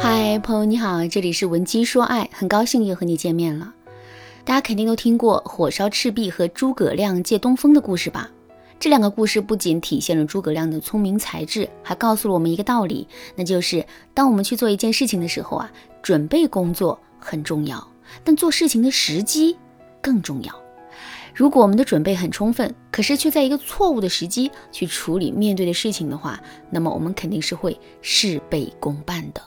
嗨，朋友你好，这里是文姬说爱，很高兴又和你见面了。大家肯定都听过火烧赤壁和诸葛亮借东风的故事吧？这两个故事不仅体现了诸葛亮的聪明才智，还告诉了我们一个道理，那就是当我们去做一件事情的时候啊，准备工作很重要，但做事情的时机更重要。如果我们的准备很充分，可是却在一个错误的时机去处理面对的事情的话，那么我们肯定是会事倍功半的。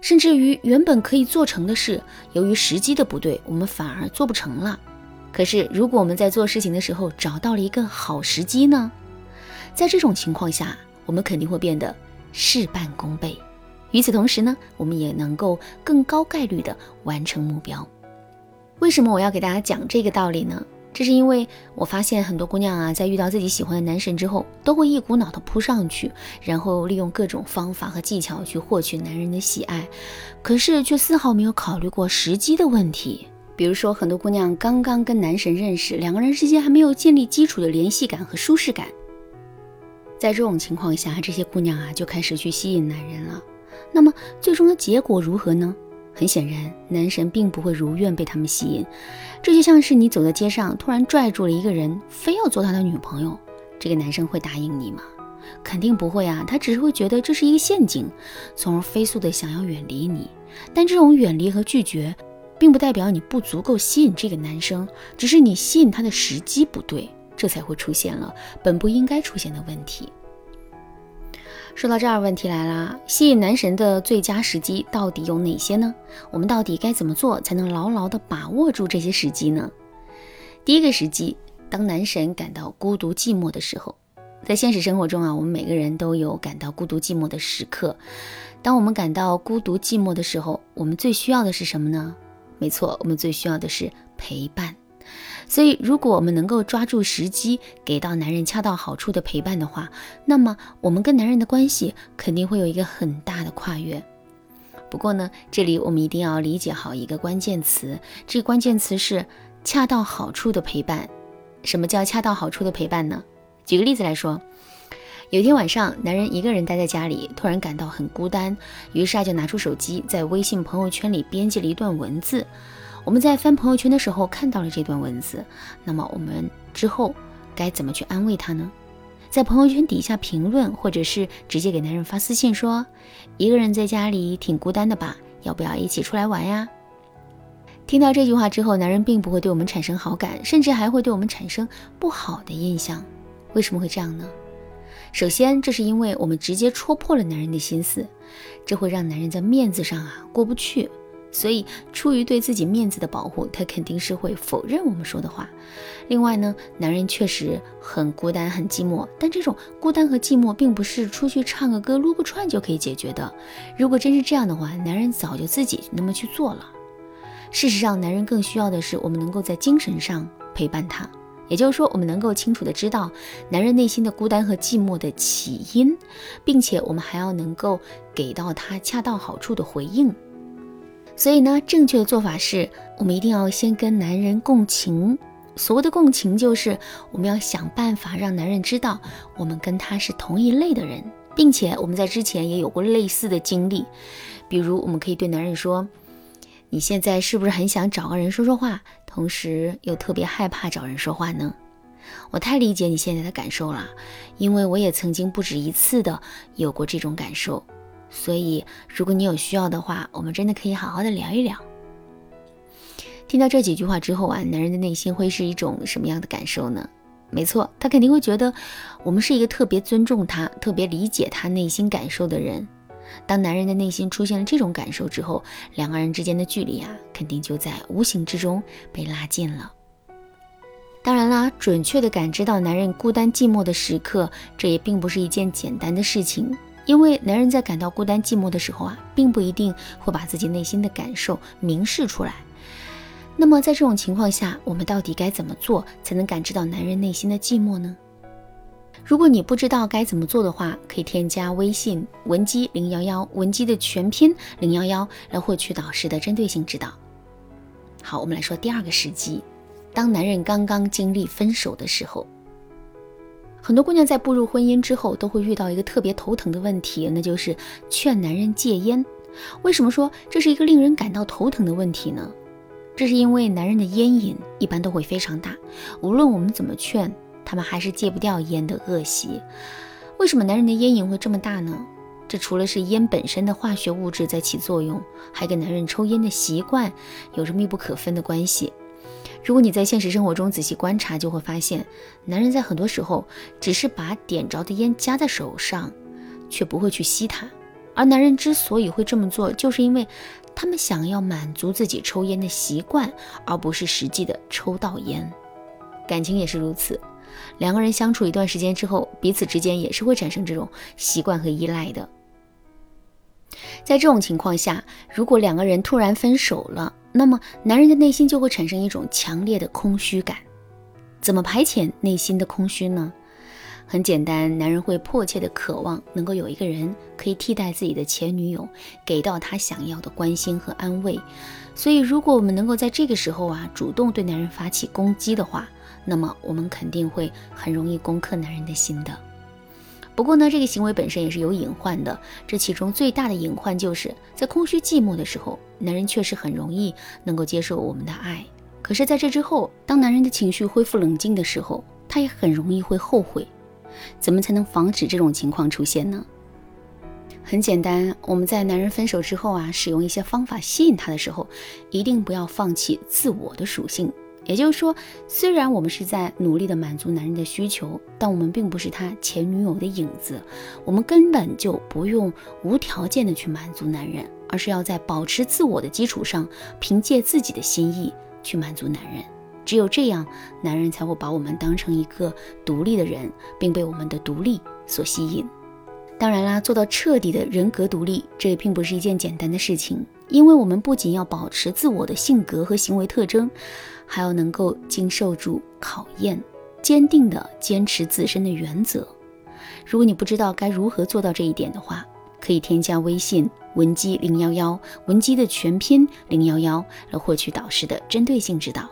甚至于原本可以做成的事，由于时机的不对，我们反而做不成了。可是如果我们在做事情的时候找到了一个好时机呢？在这种情况下，我们肯定会变得事半功倍。与此同时呢，我们也能够更高概率的完成目标。为什么我要给大家讲这个道理呢？这是因为我发现很多姑娘啊，在遇到自己喜欢的男神之后，都会一股脑的扑上去，然后利用各种方法和技巧去获取男人的喜爱，可是却丝毫没有考虑过时机的问题。比如说，很多姑娘刚刚跟男神认识，两个人之间还没有建立基础的联系感和舒适感，在这种情况下，这些姑娘啊就开始去吸引男人了。那么最终的结果如何呢？很显然，男神并不会如愿被他们吸引。这就像是你走在街上，突然拽住了一个人，非要做他的女朋友，这个男生会答应你吗？肯定不会啊，他只是会觉得这是一个陷阱，从而飞速的想要远离你。但这种远离和拒绝，并不代表你不足够吸引这个男生，只是你吸引他的时机不对，这才会出现了本不应该出现的问题。说到这儿，问题来了：吸引男神的最佳时机到底有哪些呢？我们到底该怎么做才能牢牢地把握住这些时机呢？第一个时机，当男神感到孤独寂寞的时候。在现实生活中啊，我们每个人都有感到孤独寂寞的时刻。当我们感到孤独寂寞的时候，我们最需要的是什么呢？没错，我们最需要的是陪伴。所以，如果我们能够抓住时机，给到男人恰到好处的陪伴的话，那么我们跟男人的关系肯定会有一个很大的跨越。不过呢，这里我们一定要理解好一个关键词，这个关键词是恰到好处的陪伴。什么叫恰到好处的陪伴呢？举个例子来说，有一天晚上，男人一个人待在家里，突然感到很孤单，于是他就拿出手机，在微信朋友圈里编辑了一段文字。我们在翻朋友圈的时候看到了这段文字，那么我们之后该怎么去安慰他呢？在朋友圈底下评论，或者是直接给男人发私信说：“一个人在家里挺孤单的吧？要不要一起出来玩呀？”听到这句话之后，男人并不会对我们产生好感，甚至还会对我们产生不好的印象。为什么会这样呢？首先，这是因为我们直接戳破了男人的心思，这会让男人在面子上啊过不去。所以，出于对自己面子的保护，他肯定是会否认我们说的话。另外呢，男人确实很孤单、很寂寞，但这种孤单和寂寞并不是出去唱个歌、撸个串就可以解决的。如果真是这样的话，男人早就自己那么去做了。事实上，男人更需要的是我们能够在精神上陪伴他，也就是说，我们能够清楚的知道男人内心的孤单和寂寞的起因，并且我们还要能够给到他恰到好处的回应。所以呢，正确的做法是我们一定要先跟男人共情。所谓的共情，就是我们要想办法让男人知道我们跟他是同一类的人，并且我们在之前也有过类似的经历。比如，我们可以对男人说：“你现在是不是很想找个人说说话，同时又特别害怕找人说话呢？”我太理解你现在的感受了，因为我也曾经不止一次的有过这种感受。所以，如果你有需要的话，我们真的可以好好的聊一聊。听到这几句话之后啊，男人的内心会是一种什么样的感受呢？没错，他肯定会觉得我们是一个特别尊重他、特别理解他内心感受的人。当男人的内心出现了这种感受之后，两个人之间的距离啊，肯定就在无形之中被拉近了。当然啦，准确的感知到男人孤单寂寞的时刻，这也并不是一件简单的事情。因为男人在感到孤单寂寞的时候啊，并不一定会把自己内心的感受明示出来。那么在这种情况下，我们到底该怎么做才能感知到男人内心的寂寞呢？如果你不知道该怎么做的话，可以添加微信文姬零幺幺，文姬的全拼零幺幺，来获取导师的针对性指导。好，我们来说第二个时机，当男人刚刚经历分手的时候。很多姑娘在步入婚姻之后，都会遇到一个特别头疼的问题，那就是劝男人戒烟。为什么说这是一个令人感到头疼的问题呢？这是因为男人的烟瘾一般都会非常大，无论我们怎么劝，他们还是戒不掉烟的恶习。为什么男人的烟瘾会这么大呢？这除了是烟本身的化学物质在起作用，还跟男人抽烟的习惯有着密不可分的关系。如果你在现实生活中仔细观察，就会发现，男人在很多时候只是把点着的烟夹在手上，却不会去吸它。而男人之所以会这么做，就是因为他们想要满足自己抽烟的习惯，而不是实际的抽到烟。感情也是如此，两个人相处一段时间之后，彼此之间也是会产生这种习惯和依赖的。在这种情况下，如果两个人突然分手了，那么男人的内心就会产生一种强烈的空虚感。怎么排遣内心的空虚呢？很简单，男人会迫切的渴望能够有一个人可以替代自己的前女友，给到他想要的关心和安慰。所以，如果我们能够在这个时候啊，主动对男人发起攻击的话，那么我们肯定会很容易攻克男人的心的。不过呢，这个行为本身也是有隐患的。这其中最大的隐患就是在空虚寂寞的时候，男人确实很容易能够接受我们的爱。可是，在这之后，当男人的情绪恢复冷静的时候，他也很容易会后悔。怎么才能防止这种情况出现呢？很简单，我们在男人分手之后啊，使用一些方法吸引他的时候，一定不要放弃自我的属性。也就是说，虽然我们是在努力的满足男人的需求，但我们并不是他前女友的影子，我们根本就不用无条件的去满足男人，而是要在保持自我的基础上，凭借自己的心意去满足男人。只有这样，男人才会把我们当成一个独立的人，并被我们的独立所吸引。当然啦，做到彻底的人格独立，这也并不是一件简单的事情，因为我们不仅要保持自我的性格和行为特征。还要能够经受住考验，坚定地坚持自身的原则。如果你不知道该如何做到这一点的话，可以添加微信文姬零幺幺，文姬的全拼零幺幺，来获取导师的针对性指导。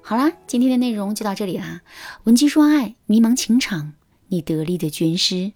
好啦，今天的内容就到这里啦。文姬说爱，迷茫情场，你得力的军师。